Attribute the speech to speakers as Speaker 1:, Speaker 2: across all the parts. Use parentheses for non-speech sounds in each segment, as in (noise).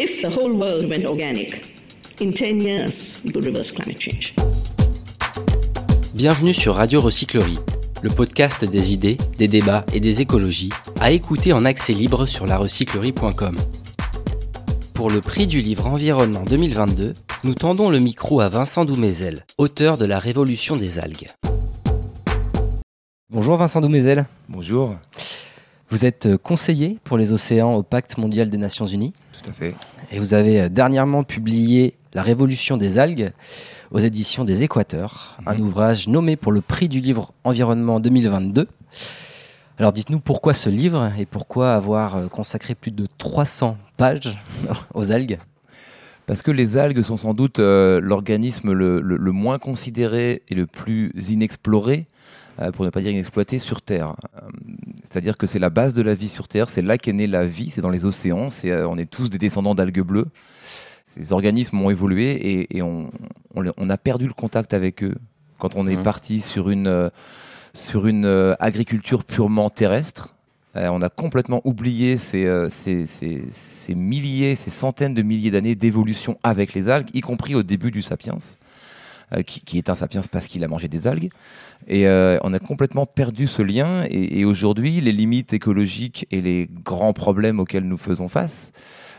Speaker 1: If the whole world went organic, in 10 years, we could reverse climate change.
Speaker 2: Bienvenue sur Radio Recyclerie, le podcast des idées, des débats et des écologies, à écouter en accès libre sur larecyclerie.com. Pour le prix du livre Environnement 2022, nous tendons le micro à Vincent Doumézel, auteur de La Révolution des algues. Bonjour Vincent Doumézel.
Speaker 3: Bonjour.
Speaker 2: Vous êtes conseiller pour les océans au Pacte mondial des Nations Unies.
Speaker 3: Tout à fait.
Speaker 2: Et vous avez dernièrement publié La Révolution des algues aux éditions des Équateurs, un
Speaker 3: Mhm.
Speaker 2: ouvrage nommé pour le prix du livre Environnement 2022. Alors dites-nous pourquoi ce livre et pourquoi avoir euh, consacré plus de 300 pages (laughs) aux algues?
Speaker 3: Parce que les algues sont sans doute euh, l'organisme le, le- le moins considéré et le plus inexploré, euh, pour ne pas dire inexploité, sur Terre. Euh, C'est-à-dire que c'est la base de la vie sur Terre, c'est là qu'est née la vie, c'est dans les océans, c'est, euh, on est tous des descendants d'algues bleues. Ces organismes ont évolué et, et on, on a perdu le contact avec eux quand on est
Speaker 2: Mhm.
Speaker 3: parti sur une, euh, sur une euh, agriculture purement terrestre. Euh, on a complètement oublié ces, euh, ces- milliers, ces centaines de milliers d'années d'évolution avec les algues, y compris au début du sapiens, euh, qui, est un sapiens parce qu'il a mangé des algues. Et on a complètement perdu ce lien. Et aujourd'hui, les limites écologiques et les grands problèmes auxquels nous faisons face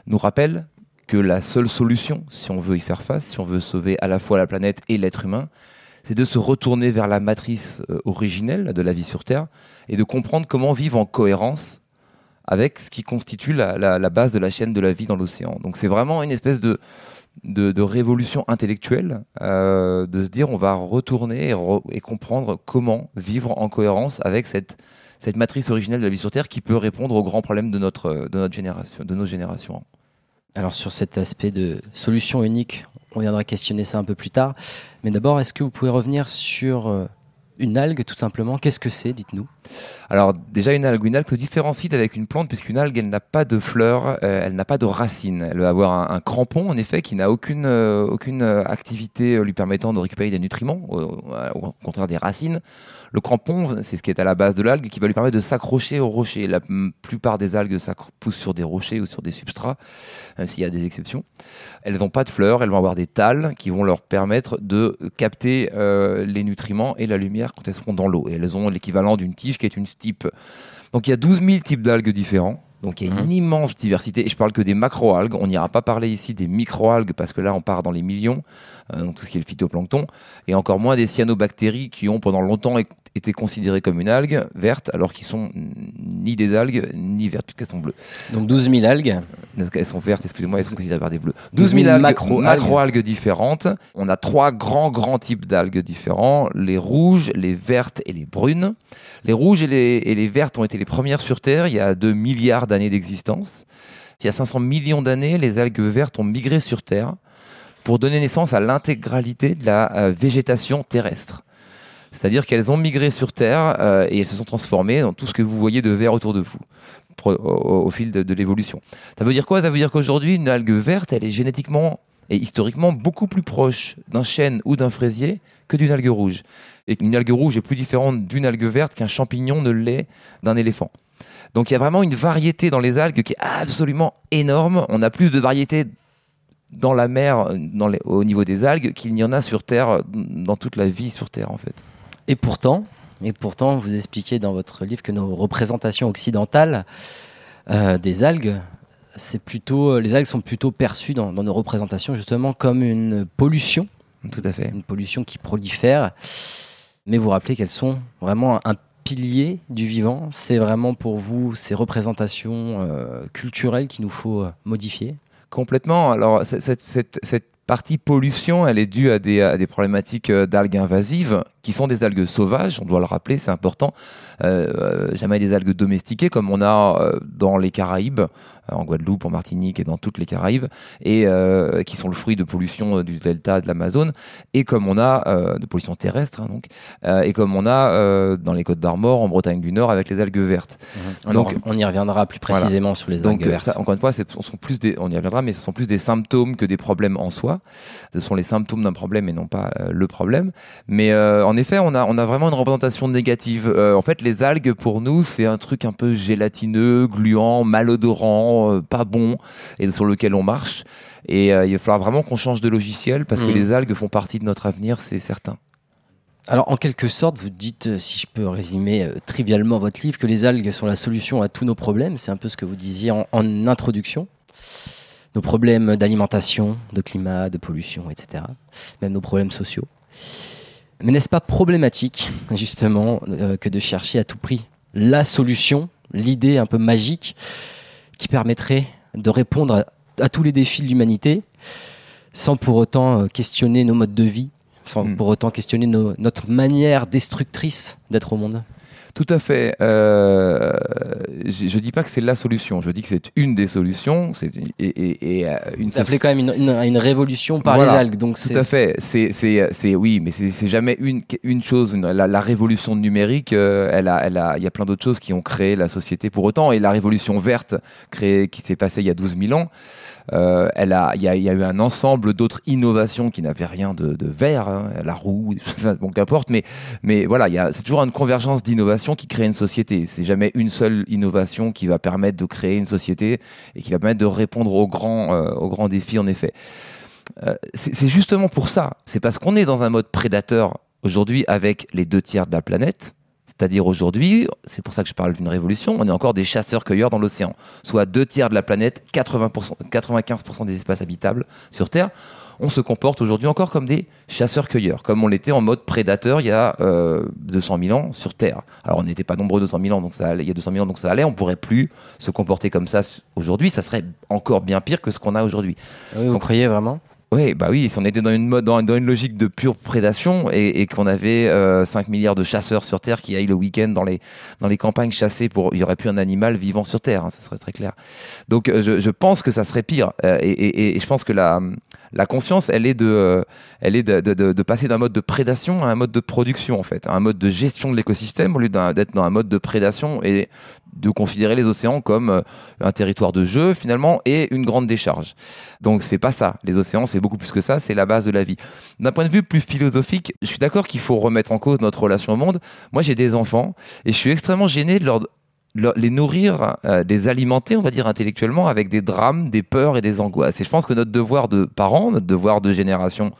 Speaker 3: nous rappellent que la seule solution, si on veut y faire face, si on veut sauver à la fois la planète et l'être humain, c'est de se retourner vers la matrice euh, originelle de la vie sur Terre et de comprendre comment vivre en cohérence avec ce qui constitue la, base de la chaîne de la vie dans l'océan. Donc c'est vraiment une espèce de, révolution intellectuelle, euh, de se dire on va retourner et, re- et comprendre comment vivre en cohérence avec cette, cette matrice originelle de la vie sur Terre qui peut répondre aux grands problèmes de notre, de notre génération, de nos générations.
Speaker 2: Alors sur cet aspect de solution unique, on viendra questionner ça un peu plus tard. Mais d'abord, est-ce que vous pouvez revenir sur euh, une algue tout simplement Qu'est-ce que c'est Dites-nous.
Speaker 3: Alors déjà une algue, une algue se différencie d'avec une plante puisqu'une algue elle n'a pas de fleurs, euh, elle n'a pas de racines. Elle va avoir un, crampon en effet qui n'a aucune, euh, euh, activité lui permettant de récupérer des nutriments, au, au- au contraire des racines. Le crampon c'est ce qui est à la base de l'algue qui va lui permettre de s'accrocher aux rochers. La plupart des algues poussent sur des rochers ou sur des substrats, même s'il y a des exceptions. Elles n'ont pas de fleurs, elles vont avoir des tales qui vont leur permettre de capter les nutriments et la lumière quand elles seront dans l'eau. Et elles ont l'équivalent d'une tige qui est une stipe. Donc il y a 12 000 types d'algues différents. Donc il y a une
Speaker 2: Mhm.
Speaker 3: immense diversité. Et je parle que des macroalgues. On n'ira pas parler ici des microalgues parce que là on part dans les millions. Euh, donc tout ce qui est le phytoplancton. Et encore moins des cyanobactéries qui ont pendant longtemps été considérées comme une algue verte alors qu'ils sont ni des algues ni vertes puisqu'elles sont bleues.
Speaker 2: Donc 12 000 algues.
Speaker 3: Elles sont vertes, excusez-moi, elles sont considérées par des bleus.
Speaker 2: 12
Speaker 3: 12 000
Speaker 2: 000
Speaker 3: algues,
Speaker 2: macro-algues.
Speaker 3: macro-algues différentes. On a trois grands, grands types d'algues différents. Les rouges, les vertes et les brunes. Les rouges et les, et les vertes ont été les premières sur Terre il y a 2 milliards d'années d'existence. Il y a 500 millions d'années, les algues vertes ont migré sur Terre pour donner naissance à l'intégralité de la euh, végétation terrestre. C'est-à-dire qu'elles ont migré sur Terre euh, et elles se sont transformées dans tout ce que vous voyez de vert autour de vous au fil de, de l'évolution. Ça veut dire quoi? Ça veut dire qu'aujourd'hui, une algue verte, elle est génétiquement et historiquement beaucoup plus proche d'un chêne ou d'un fraisier que d'une algue rouge. Et une algue rouge est plus différente d'une algue verte qu'un champignon ne l'est d'un éléphant. Donc il y a vraiment une variété dans les algues qui est absolument énorme. On a plus de variété dans la mer, dans les- au niveau des algues, qu'il n'y en a sur Terre, dans toute la vie sur Terre en fait.
Speaker 2: Et pourtant, et pourtant, vous expliquez dans votre livre que nos représentations occidentales euh, des algues, c'est plutôt, les algues sont plutôt perçues dans, dans nos représentations justement comme une pollution,
Speaker 3: Tout à fait.
Speaker 2: une pollution qui prolifère. Mais vous rappelez qu'elles sont vraiment un pilier du vivant. C'est vraiment pour vous ces représentations euh, culturelles qu'il nous faut euh, modifier?
Speaker 3: Complètement. Alors, cette, partie pollution, elle est due à des, à des problématiques euh, d'algues invasives qui sont des algues sauvages, on doit le rappeler, c'est important. Euh, euh, jamais des algues domestiquées comme on a euh, dans les Caraïbes, en Guadeloupe, en Martinique et dans toutes les Caraïbes, et euh, qui sont le fruit de pollution du delta de l'Amazone, et comme on a de pollution terrestre, hein, donc, et comme on a dans les Côtes d'Armor, en Bretagne du Nord, avec les algues vertes.
Speaker 2: On,
Speaker 3: Donc-
Speaker 2: on y reviendra plus
Speaker 3: Voilà.
Speaker 2: précisément sur les algues vertes.
Speaker 3: ça, encore une fois, ce sont plus des, on y reviendra, mais ce sont plus des symptômes que des problèmes en soi. Ce sont les symptômes d'un problème et non pas le problème. Mais en effet, on a, on a vraiment une représentation négative. Euh, en fait, les algues, pour nous, c'est un truc un peu gélatineux, gluant, malodorant, euh, pas bon, et sur lequel on marche. Et euh, il va falloir vraiment qu'on change de logiciel parce que
Speaker 2: Mhm.
Speaker 3: les algues font partie de notre avenir, c'est certain.
Speaker 2: Alors, en quelque sorte, vous dites, si je peux résumer euh, trivialement votre livre, que les algues sont la solution à tous nos problèmes. C'est un peu ce que vous disiez en, en introduction. Nos problèmes d'alimentation, de climat, de pollution, etc. Même nos problèmes sociaux. Mais n'est-ce pas problématique, justement, euh, que de chercher à tout prix la solution, l'idée un peu magique qui permettrait de répondre à, à tous les défis de l'humanité sans pour autant euh, questionner nos modes de vie, sans
Speaker 3: Mm.
Speaker 2: pour autant questionner nos- notre manière destructrice d'être au monde?
Speaker 3: Tout à fait. Euh, je ne dis pas que c'est la solution, je dis que c'est une des solutions. C'est, et, et- et, euh, une
Speaker 2: quand même une, une- une révolution par
Speaker 3: Voilà,
Speaker 2: les algues. Donc
Speaker 3: Tout à fait. C'est, c'est, c'est oui, mais c'est, c'est jamais une, une chose. Une- la, la révolution numérique, euh, elle a, elle a, il y a plein d'autres choses qui ont créé la société pour autant. Et la révolution verte, créée, qui s'est passée il y a 12 000 ans, euh, elle a, il y y a eu un ensemble d'autres innovations qui n'avaient rien de, de vert, hein, la roue, (laughs) bon, qu'importe. Mais, mais voilà, c'est toujours une convergence d'innovations qui crée une société. C'est jamais une seule innovation qui va permettre de créer une société et qui va permettre de répondre aux grands, euh, aux grands défis, en effet. Euh, c'est justement pour ça. C'est parce qu'on est dans un mode prédateur aujourd'hui avec les deux tiers de la planète. C'est-à-dire aujourd'hui, c'est pour ça que je parle d'une révolution, on est encore des chasseurs-cueilleurs dans l'océan. Soit deux tiers de la planète, 80%, 95% des espaces habitables sur Terre. On se comporte aujourd'hui encore comme des chasseurs-cueilleurs, comme on l'était en mode prédateur il y a euh, 200 000 ans sur Terre. Alors on n'était pas nombreux 200 000 ans, donc ça allait, il y a 200 000 ans, donc ça allait. On pourrait plus se comporter comme ça aujourd'hui. Ça serait encore bien pire que ce qu'on a aujourd'hui.
Speaker 2: Oui, vous
Speaker 3: Donc-
Speaker 2: croyez vraiment?
Speaker 3: Oui, bah oui, si on était dans une logique de pure prédation et, qu'on avait euh, 5 milliards de chasseurs sur Terre qui aillent le week-end dans les, campagnes chasser pour, il y aurait plus un animal vivant sur Terre, hein, ça serait très clair. Donc euh, je, pense que ça serait pire euh, et, je pense que la, conscience, elle est de, euh, de, passer d'un mode de prédation à un mode de production en fait, à un mode de gestion de l'écosystème au lieu d'être dans un mode de prédation et de considérer les océans comme euh, un territoire de jeu finalement et une grande décharge. Donc c'est pas ça. Les océans, c'est beaucoup plus que ça. C'est la base de la vie. D'un point de vue plus philosophique, je suis d'accord qu'il faut remettre en cause notre relation au monde. Moi, j'ai des enfants et je suis extrêmement gêné de les nourrir, euh, les alimenter, on va dire intellectuellement, avec des drames, des peurs et des angoisses. Et je pense que notre devoir de parents, notre devoir de génération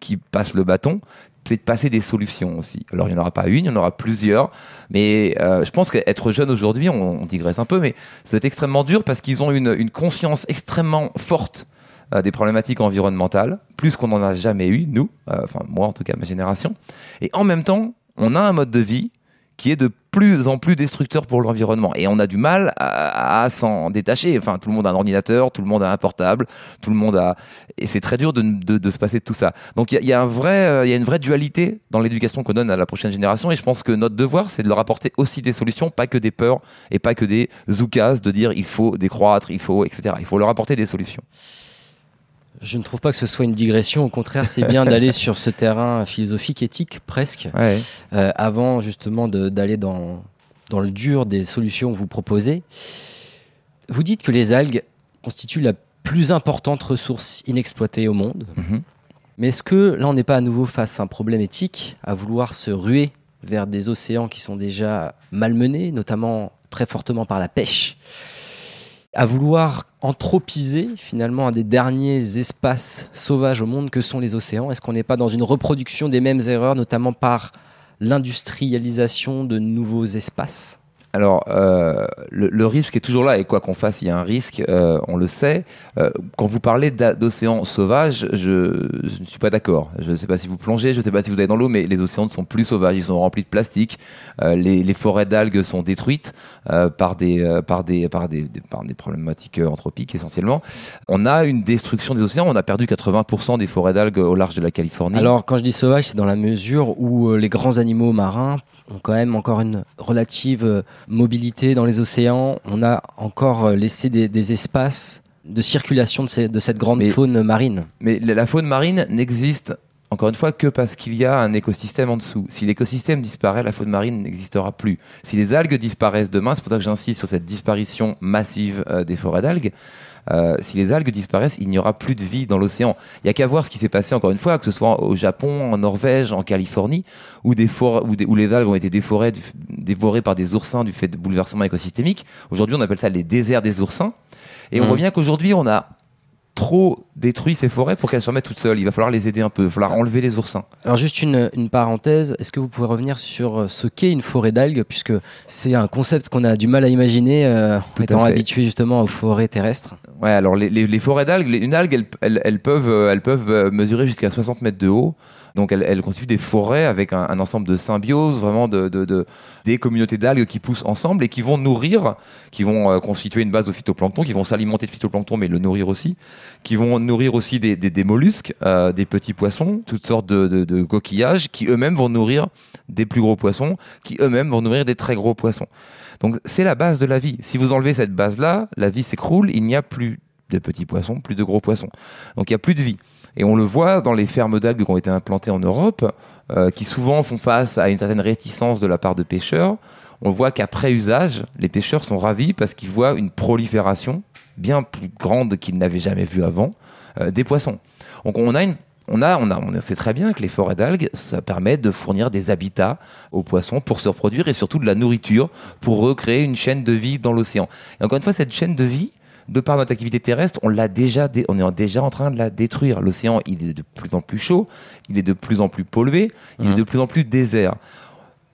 Speaker 3: qui passe le bâton, c'est de passer des solutions aussi. Alors il n'y en aura pas une, il y en aura plusieurs, mais euh, je pense qu'être jeune aujourd'hui, on, digresse un peu, mais c'est extrêmement dur parce qu'ils ont une, une conscience extrêmement forte euh, des problématiques environnementales, plus qu'on n'en a jamais eu, nous, euh, enfin moi en tout cas, ma génération. Et en même temps, on a un mode de vie qui est de plus en plus destructeur pour l'environnement. Et on a du mal à, s'en détacher. Enfin, tout le monde a un ordinateur, tout le monde a un portable, tout le monde a... Et c'est très dur de, se passer de tout ça. Donc il y a- euh, y a une vraie dualité dans l'éducation qu'on donne à la prochaine génération. Et je pense que notre devoir, c'est de leur apporter aussi des solutions, pas que des peurs et pas que des zoukas de dire il faut décroître, il faut, etc. Il faut leur apporter des solutions.
Speaker 2: Je ne trouve pas que ce soit une digression. Au contraire, c'est bien d'aller (laughs) sur ce terrain philosophique, éthique, presque,
Speaker 3: Ouais.
Speaker 2: euh, avant justement d'aller dans, dans le dur des solutions que vous proposez. Vous dites que les algues constituent la plus importante ressource inexploitée au monde.
Speaker 3: Mhm.
Speaker 2: Mais est-ce que là, on n'est pas à nouveau face à un problème éthique, à vouloir se ruer vers des océans qui sont déjà malmenés, notamment très fortement par la pêche, à vouloir anthropiser finalement un des derniers espaces sauvages au monde que sont les océans. Est-ce qu'on n'est pas dans une reproduction des mêmes erreurs, notamment par l'industrialisation de nouveaux espaces?
Speaker 3: Alors, euh, le, le risque est toujours là, et quoi qu'on fasse, il y a un risque, euh, on le sait. Euh, quand vous parlez d'océans sauvages, je, je ne suis pas d'accord. Je ne sais pas si vous plongez, je ne sais pas si vous allez dans l'eau, mais les océans ne sont plus sauvages, ils sont remplis de plastique. Euh, les, les forêts d'algues sont détruites euh, par, des, euh, par, des, par, des, des- par des problématiques anthropiques essentiellement. On a une destruction des océans, on a perdu 80% des forêts d'algues au large de la Californie.
Speaker 2: Alors, quand je dis sauvage, c'est dans la mesure où les grands animaux marins ont quand même encore une relative mobilité dans les océans. On a encore euh, laissé des, des espaces de circulation de, ces- de cette grande
Speaker 3: Mais-
Speaker 2: faune marine.
Speaker 3: Mais la la faune marine n'existe encore une fois, que parce qu'il y a un écosystème en dessous. Si l'écosystème disparaît, la faune marine n'existera plus. Si les algues disparaissent demain, c'est pour ça que j'insiste sur cette disparition massive euh, des forêts d'algues. Euh, si les algues disparaissent, il n'y aura plus de vie dans l'océan. Il n'y a qu'à voir ce qui s'est passé, encore une fois, que ce soit au Japon, en Norvège, en Californie, où, des où, des- où les algues ont été déforées, dévorées par des oursins du fait de bouleversements écosystémiques. Aujourd'hui, on appelle ça les déserts des oursins. Et on
Speaker 2: Mhm.
Speaker 3: voit bien qu'aujourd'hui, on a trop détruit ces forêts pour qu'elles se remettent toutes seules. Il va falloir les aider un peu, il va falloir enlever les oursins.
Speaker 2: Alors juste une, une parenthèse, est-ce que vous pouvez revenir sur euh, ce qu'est une forêt d'algues, puisque c'est un concept qu'on a du mal à imaginer, euh, étant habitué justement aux forêts terrestres?
Speaker 3: Ouais, alors les, les- les forêts d'algues, une algue, elles, elles- elles peuvent, elles peuvent euh, mesurer jusqu'à 60 mètres de haut. Donc elles constituent des forêts avec un, ensemble de symbioses, vraiment de, de- de- des communautés d'algues qui poussent ensemble et qui vont nourrir, qui vont euh, constituer une base au phytoplancton, qui vont s'alimenter de phytoplancton mais le nourrir aussi, qui vont nourrir aussi des, mollusques, euh, des petits poissons, toutes sortes de, de- de coquillages qui eux-mêmes vont nourrir des plus gros poissons, qui eux-mêmes vont nourrir des très gros poissons. Donc c'est la base de la vie. Si vous enlevez cette base-là, la vie s'écroule, il n'y a plus de petits poissons, plus de gros poissons. Donc il n'y a plus de vie. Et on le voit dans les fermes d'algues qui ont été implantées en Europe, euh, qui souvent font face à une certaine réticence de la part de pêcheurs. On voit qu'après usage, les pêcheurs sont ravis parce qu'ils voient une prolifération bien plus grande qu'ils n'avaient jamais vue avant euh, des poissons. Donc on a on a, on a, on sait très bien que les forêts d'algues, ça permet de fournir des habitats aux poissons pour se reproduire et surtout de la nourriture pour recréer une chaîne de vie dans l'océan. Et encore une fois, cette chaîne de vie, de par notre activité terrestre, on l'a déjà, dé- on est déjà en train de la détruire. L'océan, il est de plus en plus chaud, il est de plus en plus pollué, il est
Speaker 2: Mhm.
Speaker 3: de plus en plus désert.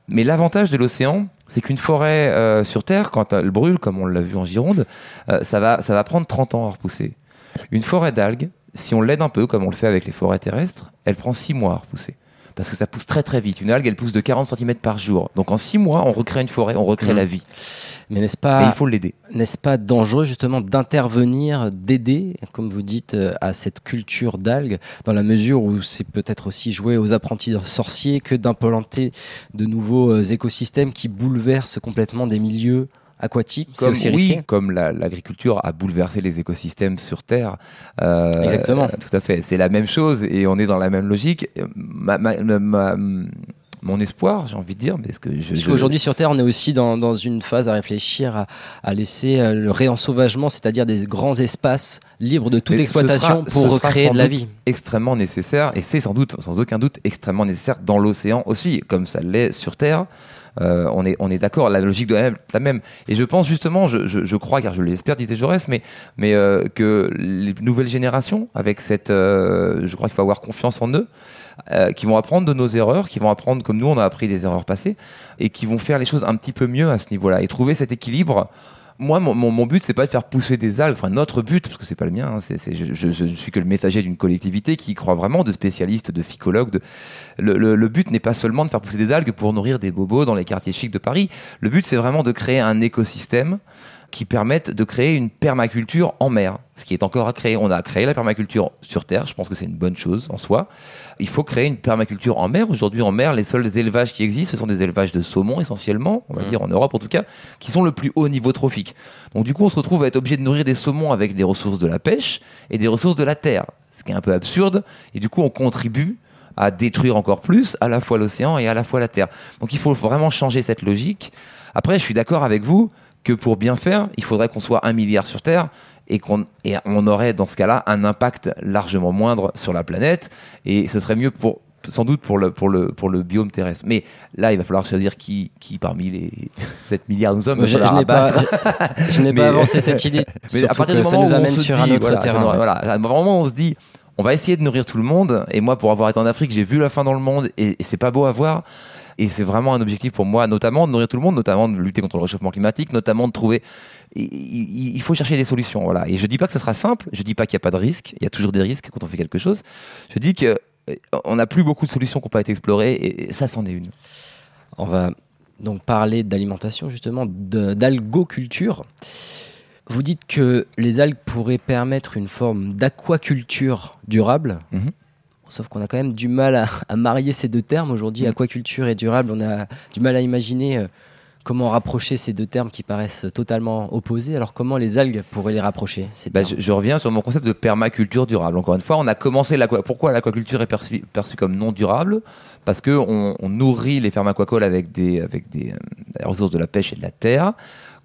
Speaker 3: Mais l'avantage de l'océan, c'est qu'une forêt euh, sur Terre, quand elle brûle, comme on l'a vu en Gironde, euh, ça, va, ça va prendre 30 ans à repousser. Une forêt d'algues, si on l'aide un peu, comme on le fait avec les forêts terrestres, elle prend 6 mois à repousser. Parce que ça pousse très très vite. Une algue, elle pousse de 40 cm par jour. Donc en 6 mois, on recrée une forêt, on recrée
Speaker 2: Mhm.
Speaker 3: la vie.
Speaker 2: Mais n'est-ce
Speaker 3: Et
Speaker 2: pas,
Speaker 3: il faut l'aider.
Speaker 2: n'est-ce pas dangereux justement d'intervenir, d'aider, comme vous dites, euh, à cette culture d'algues, dans la mesure où c'est peut-être aussi jouer aux apprentis sorciers que d'implanter de nouveaux euh, écosystèmes qui bouleversent complètement des milieux aquatiques C'est
Speaker 3: Comme,
Speaker 2: aussi
Speaker 3: oui, comme la- l'agriculture a bouleversé les écosystèmes sur Terre. euh,
Speaker 2: Exactement.
Speaker 3: euh, tout à fait. C'est la même chose et on est dans la même logique. Ma- ma- ma- mon espoir, j'ai envie de dire, parce que je,
Speaker 2: Parce
Speaker 3: je-
Speaker 2: qu'aujourd'hui sur Terre, on est aussi dans, dans une phase à réfléchir à, à laisser euh, le réensauvagement, c'est-à-dire des grands espaces libres de toute
Speaker 3: Mais
Speaker 2: exploitation
Speaker 3: sera-
Speaker 2: pour recréer de la vie.
Speaker 3: extrêmement nécessaire et c'est sans doute, sans aucun doute, extrêmement nécessaire dans l'océan aussi, comme ça l'est sur Terre. Euh, on est, on est d'accord, la logique doit être la même. Et je pense justement, je, je- je crois, car je l'espère, disait Jaurès, mais, mais euh, que les nouvelles générations, avec cette, euh, je crois qu'il faut avoir confiance en eux, euh, qui vont apprendre de nos erreurs, qui vont apprendre comme nous on a appris des erreurs passées, et qui vont faire les choses un petit peu mieux à ce niveau-là, et trouver cet équilibre. Moi, mon, mon, mon but, c'est pas de faire pousser des algues. Enfin, notre but, parce que c'est pas le mien. hein, je, je, suis que le messager d'une collectivité qui croit vraiment, de spécialistes, de. Le, le- le but n'est pas seulement de faire pousser des algues pour nourrir des bobos dans les quartiers chics de Paris. Le but, c'est vraiment de créer un écosystème qui permette de créer une permaculture en mer, ce qui est encore à créer. On a créé la permaculture sur Terre, je pense que c'est une bonne chose en soi. Il faut créer une permaculture en mer. Aujourd'hui, en mer, les seuls élevages qui existent, ce sont des élevages de saumon essentiellement, on va
Speaker 2: Mhm.
Speaker 3: dire en Europe en tout cas, qui sont le plus haut niveau trophique. Donc du coup, on se retrouve à être obligé de nourrir des saumons avec des ressources de la pêche et des ressources de la terre, ce qui est un peu absurde. Et du coup, on contribue à détruire encore plus à la fois l'océan et à la fois la terre. Donc il faut vraiment changer cette logique. Après, je suis d'accord avec vous que pour bien faire, il faudrait qu'on soit un milliard sur Terre et qu'on et on aurait dans ce cas-là un impact largement moindre sur la planète et ce serait mieux pour sans doute pour le, pour, le, pour le biome terrestre. Mais là, il va falloir choisir qui, qui parmi les (laughs) 7 milliards nous sommes.
Speaker 2: Je, je n'ai pas, je (laughs) avancé cette idée. (laughs)
Speaker 3: Mais à partir du
Speaker 2: ça
Speaker 3: moment
Speaker 2: nous
Speaker 3: où on
Speaker 2: amène
Speaker 3: se
Speaker 2: sur
Speaker 3: dit,
Speaker 2: un autre
Speaker 3: voilà,
Speaker 2: terrain.
Speaker 3: ça-
Speaker 2: ouais.
Speaker 3: voilà, à un moment on se dit, on va essayer de nourrir tout le monde. Et moi, pour avoir été en Afrique, j'ai vu la faim dans le monde et, et c'est pas beau à voir. Et c'est vraiment un objectif pour moi, notamment de nourrir tout le monde, notamment de lutter contre le réchauffement climatique, notamment de trouver. Il, faut chercher des solutions, voilà. Et je dis pas que ce sera simple. Je dis pas qu'il n'y a pas de risque. Il y a toujours des risques quand on fait quelque chose. Je dis que on n'a plus beaucoup de solutions qui n'ont pas été explorées et, ça, c'en est une.
Speaker 2: On va donc parler d'alimentation, justement, d'algoculture. Vous dites que les algues pourraient permettre une forme d'aquaculture durable.
Speaker 3: Mhm.
Speaker 2: Sauf qu'on a quand même du mal à, à marier ces deux termes aujourd'hui,
Speaker 3: Mhm.
Speaker 2: aquaculture et durable. On a du mal à imaginer euh, comment rapprocher ces deux termes qui paraissent totalement opposés Alors comment les algues pourraient les rapprocher ces
Speaker 3: Bah, je, je reviens sur mon concept de permaculture durable. Encore une fois, on a commencé Pourquoi l'aquaculture est perçue, perçue comme non durable? Parce que on, nourrit les fermes aquacoles avec des, avec des, euh, des ressources de la pêche et de la terre,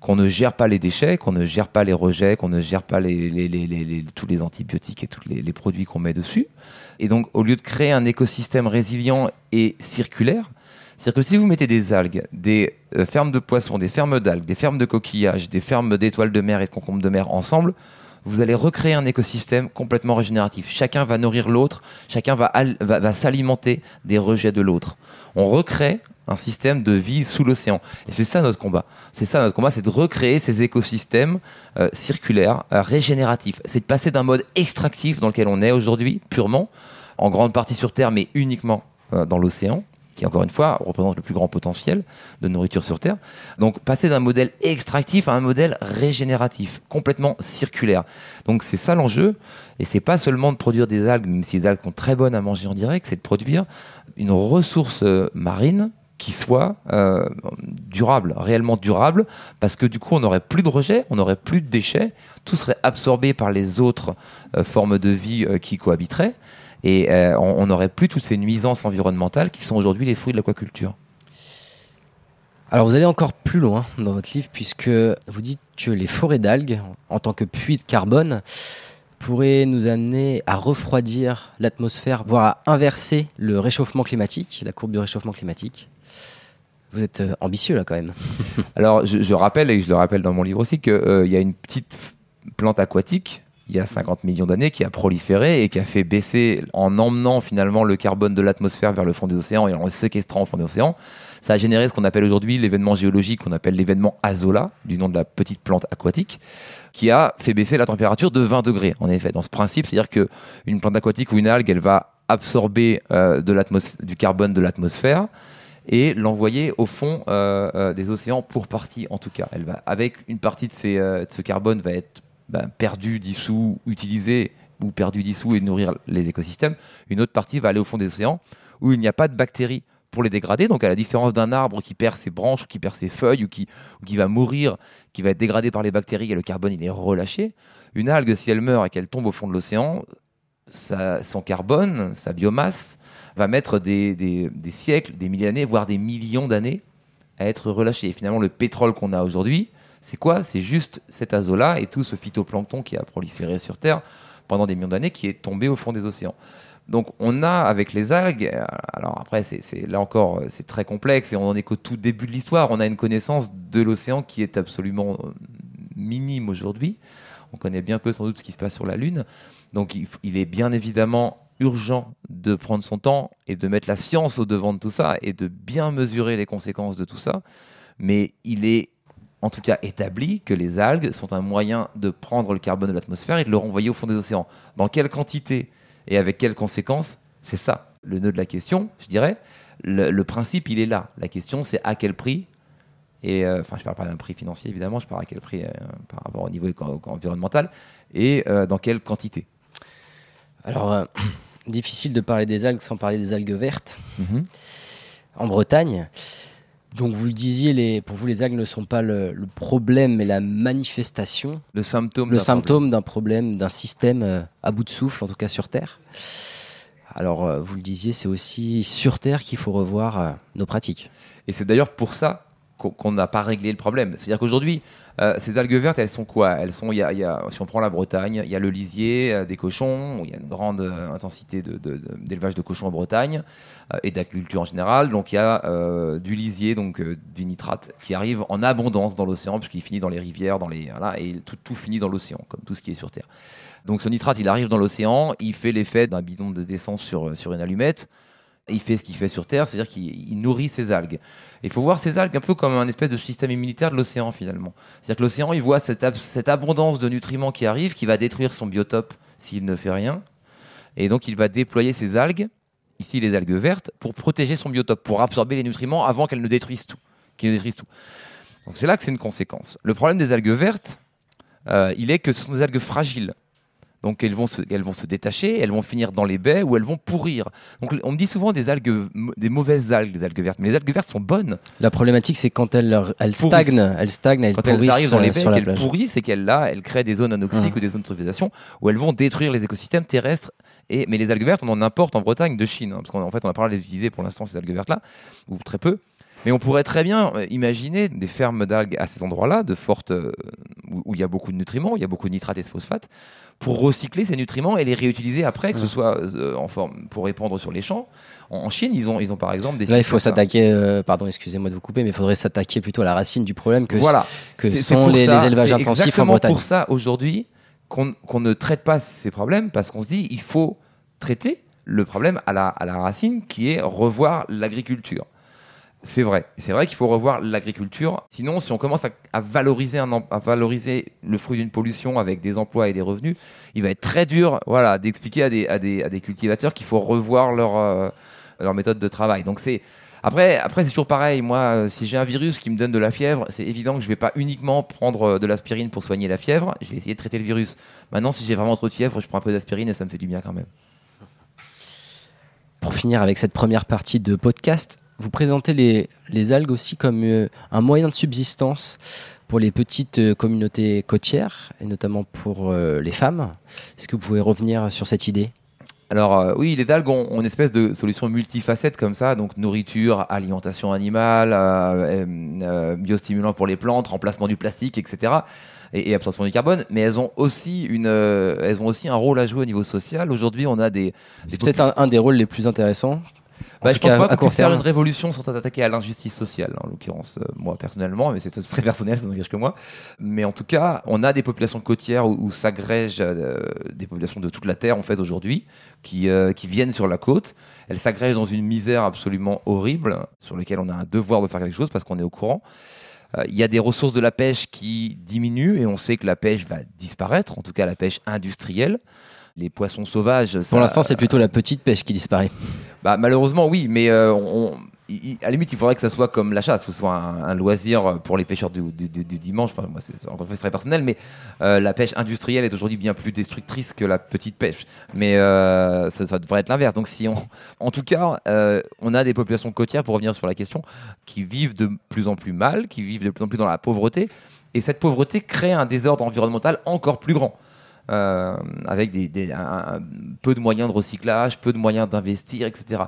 Speaker 3: qu'on ne gère pas les déchets, qu'on ne gère pas les rejets, qu'on ne gère pas tous les antibiotiques et tous les, produits qu'on met dessus. Et donc, au lieu de créer un écosystème résilient et circulaire, c'est-à-dire que si vous mettez des algues, des euh, fermes de poissons, des fermes d'algues, des fermes de coquillages, des fermes d'étoiles de mer et de concombres de mer ensemble, vous allez recréer un écosystème complètement régénératif. Chacun va nourrir l'autre, chacun va, va, va s'alimenter des rejets de l'autre. On recrée un système de vie sous l'océan. Et c'est ça notre combat. C'est ça notre combat, c'est de recréer ces écosystèmes euh, circulaires, euh, régénératifs. C'est de passer d'un mode extractif dans lequel on est aujourd'hui, purement, en grande partie sur Terre, mais uniquement euh, dans l'océan, qui encore une fois représente le plus grand potentiel de nourriture sur Terre. Donc passer d'un modèle extractif à un modèle régénératif, complètement circulaire. Donc c'est ça l'enjeu, et c'est pas seulement de produire des algues, même si les algues sont très bonnes à manger en direct, c'est de produire une ressource marine qui soit euh, durable, réellement durable, parce que du coup on n'aurait plus de rejets, on n'aurait plus de déchets, tout serait absorbé par les autres euh, formes de vie euh, qui cohabiteraient, et on n'aurait plus toutes ces nuisances environnementales qui sont aujourd'hui les fruits de l'aquaculture.
Speaker 2: Alors vous allez encore plus loin dans votre livre puisque vous dites que les forêts d'algues, en tant que puits de carbone, pourraient nous amener à refroidir l'atmosphère, voire à inverser le réchauffement climatique, la courbe du réchauffement climatique. Vous êtes euh, ambitieux là quand même. (laughs)
Speaker 3: Alors, je, rappelle, et je le rappelle dans mon livre aussi, qu'il y a une petite plante aquatique, il y a 50 millions d'années, qui a proliféré et qui a fait baisser, en emmenant finalement le carbone de l'atmosphère vers le fond des océans et en le séquestrant au fond des océans. Ça a généré ce qu'on appelle aujourd'hui l'événement géologique, qu'on appelle l'événement Azola, du nom de la petite plante aquatique, qui a fait baisser la température de 20 degrés, en effet. Dans ce principe, c'est-à-dire qu'une plante aquatique ou une algue, elle va absorber euh, de du carbone de l'atmosphère et l'envoyer au fond euh, euh, des océans pour partie en tout cas. Elle va avec une partie de, euh, ce carbone va être ben, perdu, dissous, utilisé ou perdu, dissous et nourrir les écosystèmes. Une autre partie va aller au fond des océans où il n'y a pas de bactéries pour les dégrader. Donc à la différence d'un arbre qui perd ses branches qui perd ses feuilles ou qui, va mourir, qui va être dégradé par les bactéries et le carbone il est relâché. Une algue si elle meurt et qu'elle tombe au fond de l'océan, son carbone, sa biomasse, va mettre des, siècles, des milliers d'années, voire des millions d'années à être relâché. Et finalement, le pétrole qu'on a aujourd'hui, c'est quoi? C'est juste cet azola et tout ce phytoplancton qui a proliféré sur Terre pendant des millions d'années qui est tombé au fond des océans. Donc on a avec les algues, euh, alors après c'est là encore euh, c'est très complexe et on en est qu'au tout début de l'histoire, on a une connaissance de l'océan qui est absolument euh, minime aujourd'hui. On connaît bien peu sans doute ce qui se passe sur la Lune. Donc il, il est bien évidemment urgent de prendre son temps et de mettre la science au devant de tout ça et de bien mesurer les conséquences de tout ça. Mais il est en tout cas établi que les algues sont un moyen de prendre le carbone de l'atmosphère et de le renvoyer au fond des océans. Dans quelle quantité? Et avec quelles conséquences? C'est ça le nœud de la question, je dirais. Le, le principe, il est là. La question, c'est à quel prix? Et euh, enfin, je parle pas d'un prix financier évidemment, je parle à quel prix euh, par rapport au niveau environnemental et euh, dans quelle quantité.
Speaker 2: Alors (clears throat) difficile de parler des algues sans parler des algues vertes
Speaker 3: Mhm.
Speaker 2: en Bretagne. Donc vous le disiez, les, pour vous les algues ne sont pas le, le problème mais la manifestation
Speaker 3: Le symptôme.
Speaker 2: le
Speaker 3: d'un
Speaker 2: symptôme d'un problème, d'un système euh, à bout de souffle, en tout cas sur Terre. Alors, euh, vous le disiez, c'est aussi sur Terre qu'il faut revoir euh, nos pratiques.
Speaker 3: Et c'est d'ailleurs pour ça qu'on- n'a pas réglé le problème. C'est-à-dire qu'aujourd'hui, euh, ces algues vertes, elles sont quoi? Elles sont, si on prend la Bretagne, il y a le lisier, euh, des cochons, il y a une grande euh, intensité d'élevage de, cochons en Bretagne et d'agriculture en général. Donc il y a du lisier, donc du nitrate, qui arrive en abondance dans l'océan puisqu'il finit dans les rivières, dans les voilà, et tout, tout finit dans l'océan, comme tout ce qui est sur Terre. Donc ce nitrate, il arrive dans l'océan, il fait l'effet d'un bidon de d'essence sur, sur une allumette. Il fait ce qu'il fait sur Terre, c'est-à-dire qu'il il nourrit ses algues. Il faut voir ces algues un peu comme un espèce de système immunitaire de l'océan finalement. C'est-à-dire que l'océan, il voit cette, ab- cette abondance de nutriments qui arrive, qui va détruire son biotope s'il ne fait rien. Et donc il va déployer ses algues, ici les algues vertes, pour protéger son biotope, pour absorber les nutriments avant qu'elles ne détruisent tout. Détruisent tout. Donc c'est là que c'est une conséquence. Le problème des algues vertes, euh, il est que ce sont des algues fragiles. Donc elles vont, se, elles vont se détacher, elles vont finir dans les baies ou elles vont pourrir. Donc on me dit souvent des algues, des mauvaises algues, des algues vertes. Mais les algues vertes sont bonnes.
Speaker 2: La problématique, c'est quand elles, elles stagnent, elles stagnent, elles
Speaker 3: Quand elles
Speaker 2: pourrissent
Speaker 3: arrivent dans les
Speaker 2: euh,
Speaker 3: baies,
Speaker 2: sur la
Speaker 3: qu'elles
Speaker 2: plage.
Speaker 3: pourrissent, c'est qu'elles là, elles créent des zones anoxiques
Speaker 2: Ah.
Speaker 3: ou des zones de civilisation où elles vont détruire les écosystèmes terrestres. Et, mais les algues vertes, on en importe en Bretagne de Chine. hein, parce qu'en en fait, on a pas le droit de les utiliser pour l'instant, ces algues vertes-là, ou très peu. Mais on pourrait très bien imaginer des fermes d'algues à ces endroits-là, de fortes, euh, où il y a beaucoup de nutriments, où il y a beaucoup de nitrates et de phosphates, pour recycler ces nutriments et les réutiliser après, que ce soit euh, en forme pour répandre sur les champs. En, en Chine, ils ont, ils ont par exemple des.
Speaker 2: Là, il faut s'attaquer, euh, pardon, excusez-moi de vous couper, mais il faudrait s'attaquer plutôt à la racine du problème que,
Speaker 3: Voilà.
Speaker 2: que sont les,
Speaker 3: ça-
Speaker 2: les élevages intensifs en Bretagne.
Speaker 3: pour ça aujourd'hui qu'on qu'on ne traite pas ces problèmes parce qu'on se dit il faut traiter le problème à la, à la racine qui est revoir l'agriculture. C'est vrai, c'est vrai qu'il faut revoir l'agriculture. Sinon, si on commence à, valoriser le fruit d'une pollution avec des emplois et des revenus, il va être très dur, voilà, d'expliquer à des, cultivateurs qu'il faut revoir leur, euh, leur méthode de travail. Donc c'est après, après c'est toujours pareil. Moi, euh, si j'ai un virus qui me donne de la fièvre, c'est évident que je vais pas uniquement prendre euh, de l'aspirine pour soigner la fièvre. Je vais essayer de traiter le virus. Maintenant, si j'ai vraiment trop de fièvre, je prends un peu d'aspirine et ça me fait du bien quand même.
Speaker 2: Pour finir avec cette première partie de podcast, vous présentez les, les algues aussi comme euh, un moyen de subsistance pour les petites euh, communautés côtières, et notamment pour euh, les femmes. Est-ce que vous pouvez revenir sur cette idée?
Speaker 3: Alors oui, les algues ont, ont une espèce de solution multifacette comme ça, donc nourriture, alimentation animale, biostimulant pour les plantes, remplacement du plastique, etc. Et, et absorption du carbone, mais elles ont aussi une, euh, elles ont aussi un rôle à jouer au niveau social. Aujourd'hui, on a des, des
Speaker 2: C'est peut-être un, un des rôles les plus intéressants.
Speaker 3: Bah, je pense
Speaker 2: cas,
Speaker 3: pas
Speaker 2: à
Speaker 3: qu'on puisse faire une révolution sans s'attaquer à l'injustice sociale, en l'occurrence, euh, moi personnellement, mais c'est très (laughs) personnel, ça n'engage que moi. Mais en tout cas, on a des populations côtières où, où s'agrègent euh, des populations de toute la Terre, en fait, aujourd'hui, qui, euh, qui viennent sur la côte. Elles s'agrègent dans une misère absolument horrible, sur laquelle on a un devoir de faire quelque chose parce qu'on est au courant. Il y a des ressources de la pêche qui diminuent et on sait que la pêche va disparaître, en tout cas la pêche industrielle. Les poissons sauvages.
Speaker 2: Pour l'instant, c'est plutôt la petite pêche qui disparaît.
Speaker 3: Bah, malheureusement, oui, mais euh, à la limite, il faudrait que ça soit comme la chasse, que ce soit un, loisir pour les pêcheurs du, dimanche. Enfin, moi, c'est encore très personnel, mais euh, la pêche industrielle est aujourd'hui bien plus destructrice que la petite pêche. Mais euh, ça, devrait être l'inverse. Donc, si on, en tout cas, euh, on a des populations côtières, pour revenir sur la question, qui vivent de plus en plus mal, qui vivent de plus en plus dans la pauvreté, et cette pauvreté crée un désordre environnemental encore plus grand. Euh, avec peu de moyens de recyclage, peu de moyens d'investir, etc.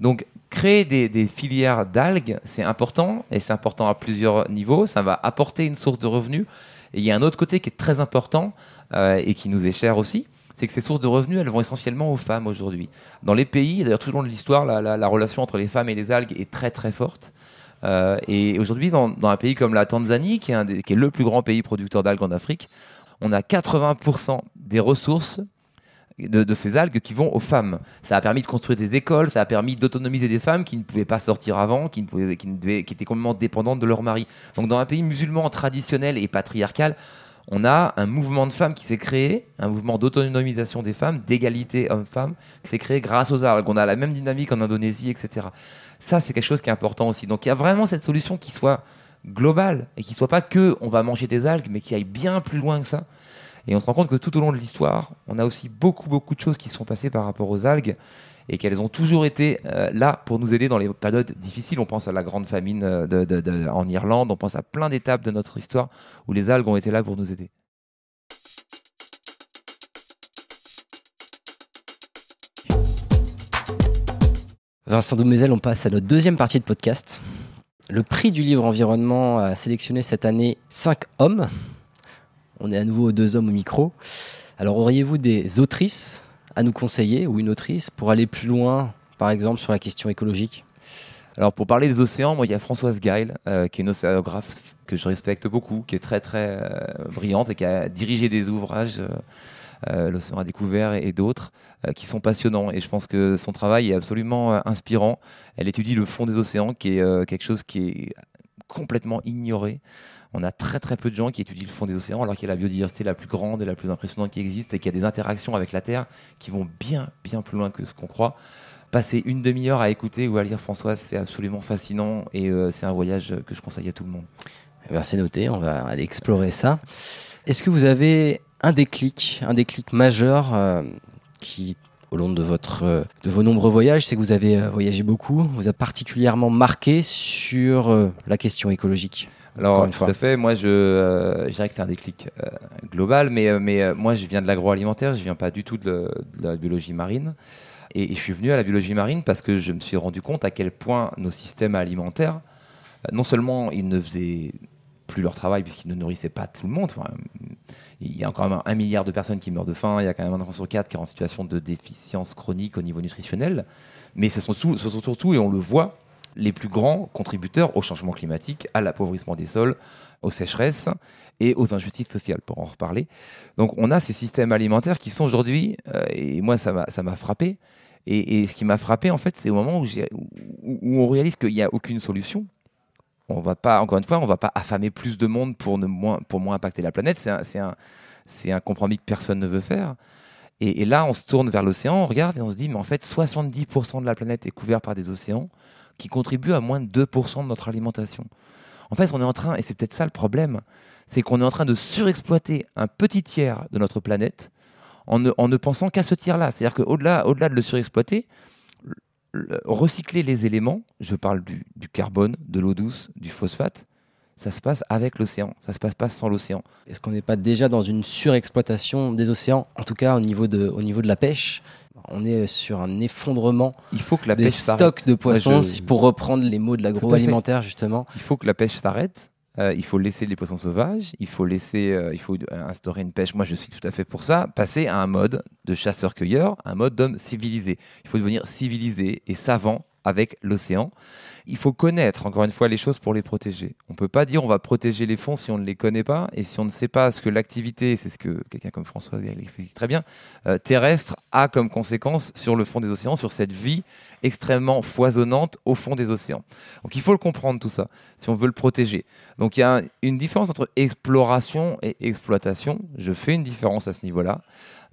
Speaker 3: Donc, créer des, filières d'algues, c'est important, et c'est important à plusieurs niveaux. Ça va apporter une source de revenus. Et il y a un autre côté qui est très important euh, et qui nous est cher aussi, c'est que ces sources de revenus, elles vont essentiellement aux femmes aujourd'hui. Dans les pays, d'ailleurs tout au long de l'histoire, la, la- la relation entre les femmes et les algues est très très forte. Euh, et aujourd'hui, dans, un pays comme la Tanzanie, qui est le plus grand pays producteur d'algues en Afrique, on a 80% des ressources de, ces algues qui vont aux femmes. Ça a permis de construire des écoles, ça a permis d'autonomiser des femmes qui ne pouvaient pas sortir avant, qui, qui étaient complètement dépendantes de leur mari. Donc dans un pays musulman traditionnel et patriarcal, on a un mouvement de femmes qui s'est créé, un mouvement d'autonomisation des femmes, d'égalité homme-femme, qui s'est créé grâce aux algues. On a la même dynamique en Indonésie, etc. Ça, c'est quelque chose qui est important aussi. Donc il y a vraiment cette solution qui soit globale et qui soit pas que on va manger des algues, mais qui aille bien plus loin que ça. Et on se rend compte que tout au long de l'histoire, on a aussi beaucoup, beaucoup de choses qui se sont passées par rapport aux algues et qu'elles ont toujours été euh, là pour nous aider dans les périodes difficiles. On pense à la grande famine euh, en Irlande, on pense à plein d'étapes de notre histoire où les algues ont été là pour nous aider.
Speaker 2: Vincent Doumézel, on passe à notre deuxième partie de podcast. Le prix du livre environnement a sélectionné cette année 5 hommes. On est à nouveau deux hommes au micro. Alors auriez-vous des autrices à nous conseiller ou une autrice pour aller plus loin, par exemple, sur la question écologique?
Speaker 3: Alors pour parler des océans, moi il y a Françoise Gail, euh, qui est une océanographe que je respecte beaucoup, qui est très très euh, brillante et qui a dirigé des ouvrages, euh, L'océan à découvert et, d'autres, euh, qui sont passionnants. Et je pense que son travail est absolument euh, inspirant. Elle étudie le fond des océans, qui est euh, quelque chose qui est complètement ignoré. On a très très peu de gens qui étudient le fond des océans alors qu'il y a la biodiversité la plus grande et la plus impressionnante qui existe et qu'il y a des interactions avec la Terre qui vont bien bien plus loin que ce qu'on croit passer une demi-heure à écouter ou à lire Françoise, c'est absolument fascinant et euh, c'est un voyage que je conseille à tout le monde.
Speaker 2: Eh bien, C'est noté, on va aller explorer ça. Est-ce que vous avez un déclic, un déclic majeur euh, qui, au long de, votre, euh, de vos nombreux voyages, c'est que vous avez euh, voyagé beaucoup, vous a particulièrement marqué sur euh, la question écologique.
Speaker 3: Alors,
Speaker 2: une
Speaker 3: tout
Speaker 2: fois.
Speaker 3: à fait. Moi, je, euh, je dirais que c'est un déclic euh, global, mais, mais moi, je viens de l'agroalimentaire, je viens pas du tout de, le- de la biologie marine. Et, et je suis venu à la biologie marine parce que je me suis rendu compte à quel point nos systèmes alimentaires, non seulement ils ne faisaient plus leur travail puisqu'ils ne nourrissaient pas tout le monde. Il y a quand même un milliard de personnes qui meurent de faim, il y a quand même un enfant sur quatre qui est en situation de déficience chronique au niveau nutritionnel. Mais ce sont, surtout, et on le voit, les plus grands contributeurs au changement climatique, à l'appauvrissement des sols, aux sécheresses et aux injustices sociales, pour en reparler. Donc on a ces systèmes alimentaires qui sont aujourd'hui, euh, et moi ça m'a frappé, et, ce qui m'a frappé en fait, c'est au moment où- où on réalise qu'il n'y a aucune solution. On va pas, encore une fois, on va pas affamer plus de monde pour, moins, pour moins impacter la planète. C'est un, c'est un, c'est un compromis que personne ne veut faire. Et, là, on se tourne vers l'océan, on regarde et on se dit, mais en fait, 70% de la planète est couverte par des océans qui contribuent à moins de 2% de notre alimentation. En fait, on est en train, et c'est peut-être ça le problème, c'est qu'on est en train de surexploiter un petit tiers de notre planète en ne, en ne pensant qu'à ce tiers-là. C'est-à-dire qu'au-delà au -delà de le surexploiter, recycler les éléments, je parle du, du carbone, de l'eau douce, du phosphate, ça se passe avec l'océan, ça se passe pas sans l'océan.
Speaker 2: Est-ce qu'on n'est pas déjà dans une surexploitation des océans, en tout cas au niveau de, au niveau de la pêche? On est sur un effondrement
Speaker 3: Il faut que la
Speaker 2: des
Speaker 3: pêche
Speaker 2: stocks de poissons,
Speaker 3: je-
Speaker 2: pour reprendre les mots de l'agroalimentaire justement.
Speaker 3: Il faut que la pêche s'arrête. Euh, il faut laisser les poissons sauvages. Il faut laisser, euh, il faut euh, instaurer une pêche. Moi, je suis tout à fait pour ça. Passer à un mode de chasseur-cueilleur, un mode d'homme civilisé. Il faut devenir civilisé et savant avec l'océan. Il faut connaître, encore une fois, les choses pour les protéger. On ne peut pas dire on va protéger les fonds si on ne les connaît pas et si on ne sait pas ce que l'activité, c'est ce que quelqu'un comme François l'explique très bien, euh, terrestre a comme conséquence sur le fond des océans, sur cette vie extrêmement foisonnante au fond des océans. Donc il faut le comprendre tout ça, si on veut le protéger. Donc il y a un- une différence entre exploration et exploitation. Je fais une différence à ce niveau-là.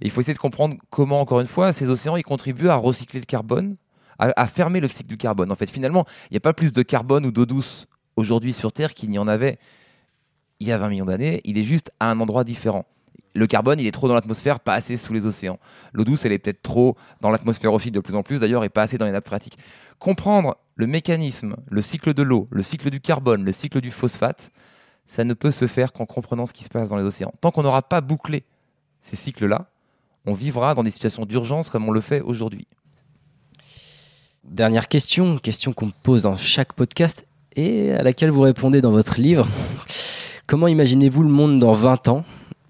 Speaker 3: Il faut essayer de comprendre comment, encore une fois, ces océans ils contribuent à recycler le carbone, à, fermer le cycle du carbone. En fait, finalement, il n'y a pas plus de carbone ou d'eau douce aujourd'hui sur Terre qu'il n'y en avait il y a 20 millions d'années. Il est juste à un endroit différent. Le carbone, il est trop dans l'atmosphère, pas assez sous les océans. L'eau douce, elle est peut-être trop dans l'atmosphère aussi de plus en plus d'ailleurs et pas assez dans les nappes phréatiques. Comprendre le mécanisme, le cycle de l'eau, le cycle du carbone, le cycle du phosphate, ça ne peut se faire qu'en comprenant ce qui se passe dans les océans. Tant qu'on n'aura pas bouclé ces cycles-là, on vivra dans des situations d'urgence comme on le fait aujourd'hui.
Speaker 2: Dernière question, question qu'on pose dans chaque podcast et à laquelle vous répondez dans votre livre. Comment imaginez-vous le monde dans 20 ans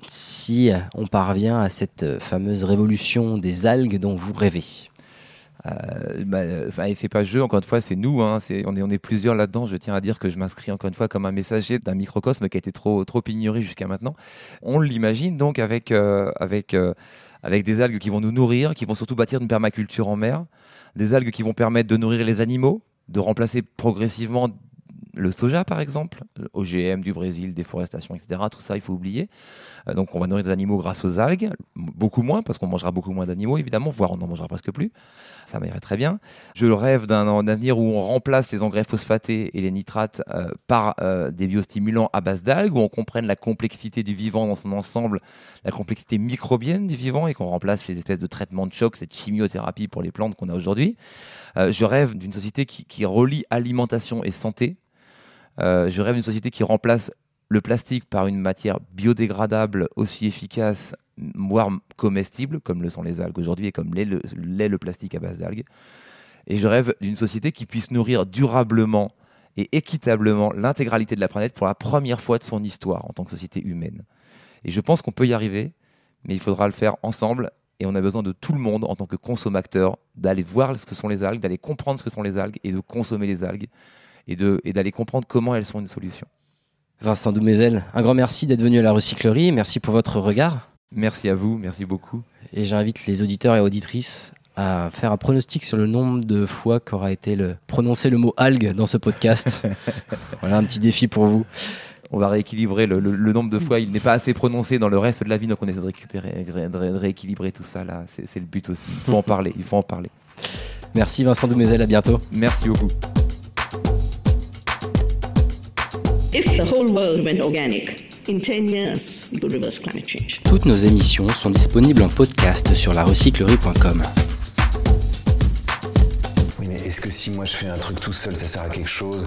Speaker 2: si on parvient à cette fameuse révolution des algues dont vous rêvez?
Speaker 3: Euh, bah, et c'est pas jeu, encore une fois, c'est nous. hein, c'est- on, est, on est plusieurs là-dedans. Je tiens à dire que je m'inscris encore une fois comme un messager d'un microcosme qui a été trop, trop ignoré jusqu'à maintenant. On l'imagine donc avec, euh, avec, euh, avec des algues qui vont nous nourrir, qui vont surtout bâtir une permaculture en mer, des algues qui vont permettre de nourrir les animaux, de remplacer progressivement le soja par exemple, OGM du Brésil, déforestation, etc. Tout ça, il faut oublier. Euh, donc on va nourrir des animaux grâce aux algues, beaucoup moins, parce qu'on mangera beaucoup moins d'animaux évidemment, voire on n'en mangera presque plus. Ça m'irait très bien. Je rêve d'un avenir où on remplace les engrais phosphatés et les nitrates euh, par euh, des biostimulants à base d'algues, où on comprenne la complexité du vivant dans son ensemble, la complexité microbienne du vivant, et qu'on remplace ces espèces de traitements de choc, cette chimiothérapie pour les plantes qu'on a aujourd'hui. Je rêve d'une société qui relie alimentation et santé. Euh, je rêve d'une société qui remplace le plastique par une matière biodégradable aussi efficace, voire comestible, comme le sont les algues aujourd'hui et comme l'est le, l'est le plastique à base d'algues. Et je rêve d'une société qui puisse nourrir durablement et équitablement l'intégralité de la planète pour la première fois de son histoire en tant que société humaine. Et je pense qu'on peut y arriver, mais il faudra le faire ensemble. Et on a besoin de tout le monde en tant que consommateur d'aller voir ce que sont les algues, d'aller comprendre ce que sont les algues et de consommer les algues et d'aller comprendre comment elles sont une solution.
Speaker 2: Vincent Doumézel, un grand merci d'être venu à la recyclerie, merci pour votre regard.
Speaker 3: Merci à vous, merci beaucoup.
Speaker 2: Et j'invite les auditeurs et auditrices à faire un pronostic sur le nombre de fois qu'aura été le, prononcé le mot algue dans ce podcast. (laughs) voilà un petit défi pour vous.
Speaker 3: On va rééquilibrer le, le- le nombre de fois. Il n'est pas assez prononcé dans le reste de la vie, donc on essaie de récupérer, de ré- de ré- de rééquilibrer tout ça là. C'est c'est le but aussi. Il faut en parler. Il faut en parler.
Speaker 2: Merci Vincent Doumézel, à bientôt.
Speaker 3: Merci beaucoup.
Speaker 1: If the whole world went organic, in 10 years, we could reverse climate change.
Speaker 2: Toutes nos émissions sont disponibles en podcast sur larecyclerie.com.
Speaker 4: Oui, mais est-ce que si moi je fais un truc tout seul, ça sert à quelque chose?